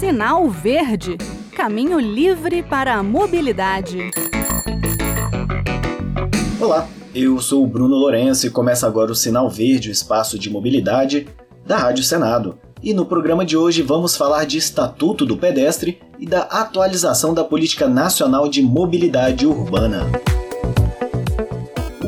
Sinal Verde Caminho livre para a mobilidade. Olá, eu sou o Bruno Lourenço e começa agora o Sinal Verde, o espaço de mobilidade da Rádio Senado. E no programa de hoje vamos falar de Estatuto do Pedestre e da atualização da Política Nacional de Mobilidade Urbana.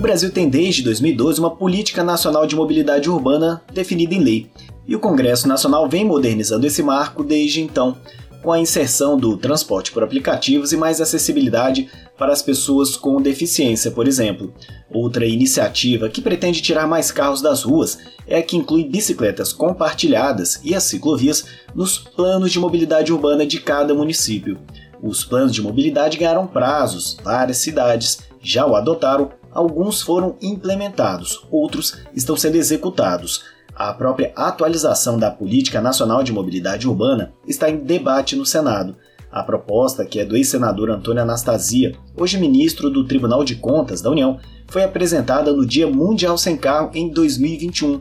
Brasil tem desde 2012 uma Política Nacional de Mobilidade Urbana definida em lei, e o Congresso Nacional vem modernizando esse marco desde então, com a inserção do transporte por aplicativos e mais acessibilidade para as pessoas com deficiência, por exemplo. Outra iniciativa que pretende tirar mais carros das ruas é a que inclui bicicletas compartilhadas e as ciclovias nos planos de mobilidade urbana de cada município. Os planos de mobilidade ganharam prazos, várias cidades já o adotaram, alguns foram implementados, outros estão sendo executados. A própria atualização da Política Nacional de Mobilidade Urbana está em debate no Senado. A proposta, que é do ex-senador Antônio Anastasia, hoje ministro do Tribunal de Contas da União, foi apresentada no Dia Mundial Sem Carro em 2021.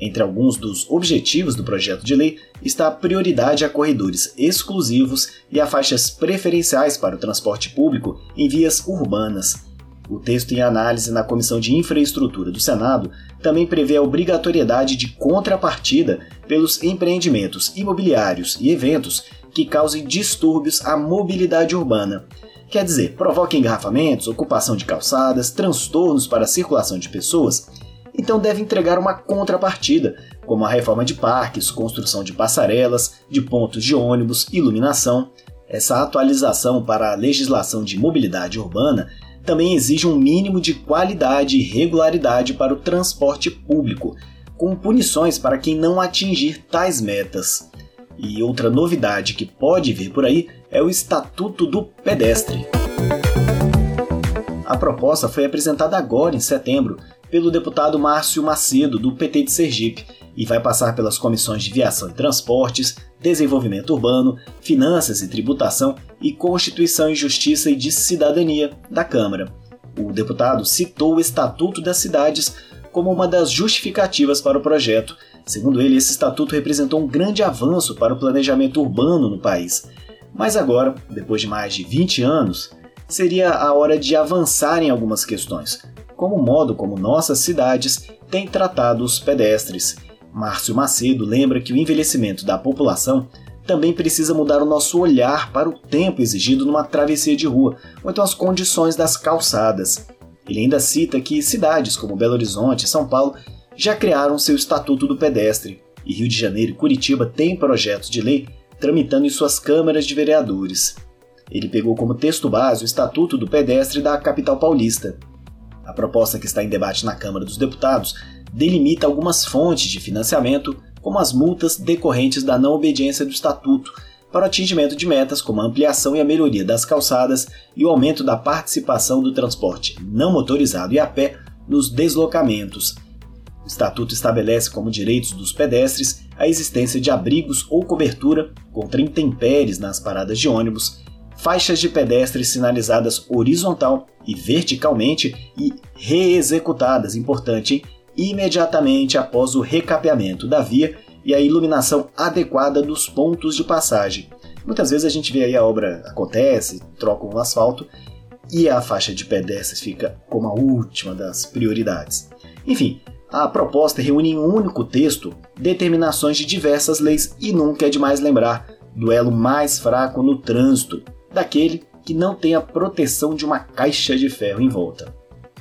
Entre alguns dos objetivos do projeto de lei está a prioridade a corredores exclusivos e a faixas preferenciais para o transporte público em vias urbanas. O texto em análise na Comissão de Infraestrutura do Senado também prevê a obrigatoriedade de contrapartida pelos empreendimentos imobiliários e eventos que causem distúrbios à mobilidade urbana. Quer dizer, provoquem engarrafamentos, ocupação de calçadas, transtornos para a circulação de pessoas, então deve entregar uma contrapartida, como a reforma de parques, construção de passarelas, de pontos de ônibus, iluminação. Essa atualização para a legislação de mobilidade urbana também exige um mínimo de qualidade e regularidade para o transporte público, com punições para quem não atingir tais metas. E outra novidade que pode vir por aí é o Estatuto do Pedestre. A proposta foi apresentada agora, em setembro, pelo deputado Márcio Macedo, do PT de Sergipe, e vai passar pelas comissões de Viação e Transportes, Desenvolvimento Urbano, Finanças e Tributação e Constituição e Justiça e de Cidadania da Câmara. O deputado citou o Estatuto das Cidades como uma das justificativas para o projeto. Segundo ele, esse estatuto representou um grande avanço para o planejamento urbano no país. Mas agora, depois de mais de 20 anos, seria a hora de avançar em algumas questões, como o modo como nossas cidades têm tratado os pedestres Márcio Macedo lembra que o envelhecimento da população também precisa mudar o nosso olhar para o tempo exigido numa travessia de rua, ou então as condições das calçadas. Ele ainda cita que cidades como Belo Horizonte e São Paulo já criaram seu Estatuto do Pedestre, e Rio de Janeiro e Curitiba têm projetos de lei tramitando em suas câmaras de vereadores. Ele pegou como texto base o Estatuto do Pedestre da capital paulista. A proposta que está em debate na Câmara dos Deputados delimita algumas fontes de financiamento, como as multas decorrentes da não obediência do Estatuto, para o atingimento de metas como a ampliação e a melhoria das calçadas e o aumento da participação do transporte não motorizado e a pé nos deslocamentos. O Estatuto estabelece como direitos dos pedestres a existência de abrigos ou cobertura contra intempéries nas paradas de ônibus, faixas de pedestres sinalizadas horizontal e verticalmente e reexecutadas, importante, hein? imediatamente após o recapeamento da via e a iluminação adequada dos pontos de passagem. Muitas vezes a gente vê aí a obra acontece, trocam o asfalto e a faixa de pedestres fica como a última das prioridades. Enfim, a proposta reúne em um único texto determinações de diversas leis e nunca é demais lembrar do elo mais fraco no trânsito, daquele que não tem a proteção de uma caixa de ferro em volta.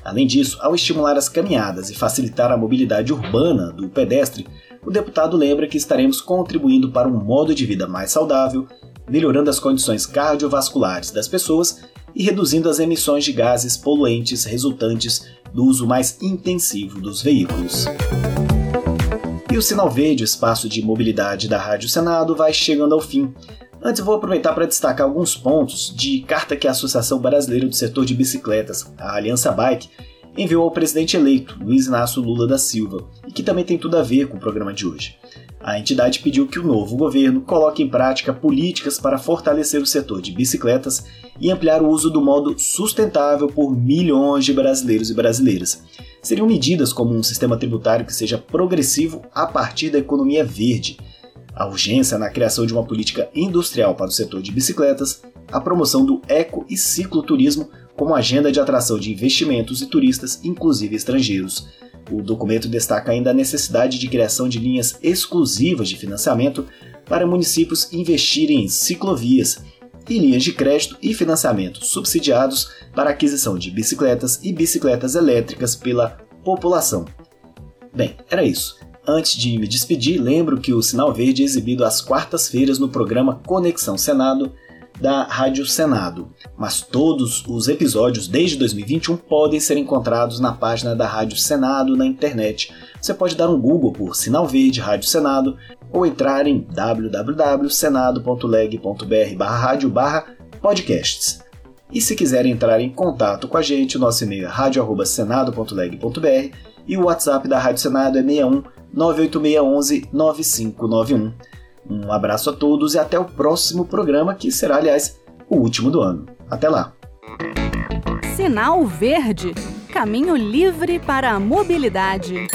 Além disso, ao estimular as caminhadas e facilitar a mobilidade urbana do pedestre, o deputado lembra que estaremos contribuindo para um modo de vida mais saudável, melhorando as condições cardiovasculares das pessoas e reduzindo as emissões de gases poluentes resultantes do uso mais intensivo dos veículos. E o sinal verde, espaço de mobilidade da Rádio Senado, vai chegando ao fim. Antes, vou aproveitar para destacar alguns pontos de carta que a Associação Brasileira do Setor de Bicicletas, a Aliança Bike, enviou ao presidente eleito, Luiz Inácio Lula da Silva, e que também tem tudo a ver com o programa de hoje. A entidade pediu que o novo governo coloque em prática políticas para fortalecer o setor de bicicletas e ampliar o uso do modo sustentável por milhões de brasileiros e brasileiras. Seriam medidas como um sistema tributário que seja progressivo a partir da economia verde a urgência na criação de uma política industrial para o setor de bicicletas, a promoção do eco e cicloturismo como agenda de atração de investimentos e turistas, inclusive estrangeiros. O documento destaca ainda a necessidade de criação de linhas exclusivas de financiamento para municípios investirem em ciclovias e linhas de crédito e financiamento subsidiados para aquisição de bicicletas e bicicletas elétricas pela população. Bem, era isso. Antes de me despedir, lembro que o Sinal Verde é exibido às quartas-feiras no programa Conexão Senado da Rádio Senado, mas todos os episódios desde 2021 podem ser encontrados na página da Rádio Senado na internet. Você pode dar um Google por Sinal Verde Rádio Senado ou entrar em www.senado.leg.br/rádio/podcasts. E se quiser entrar em contato com a gente, o nosso e-mail é radio@senado.leg.br e o WhatsApp da Rádio Senado é 61 98611 9591. Um abraço a todos e até o próximo programa, que será, aliás, o último do ano. Até lá! Sinal Verde Caminho livre para a mobilidade.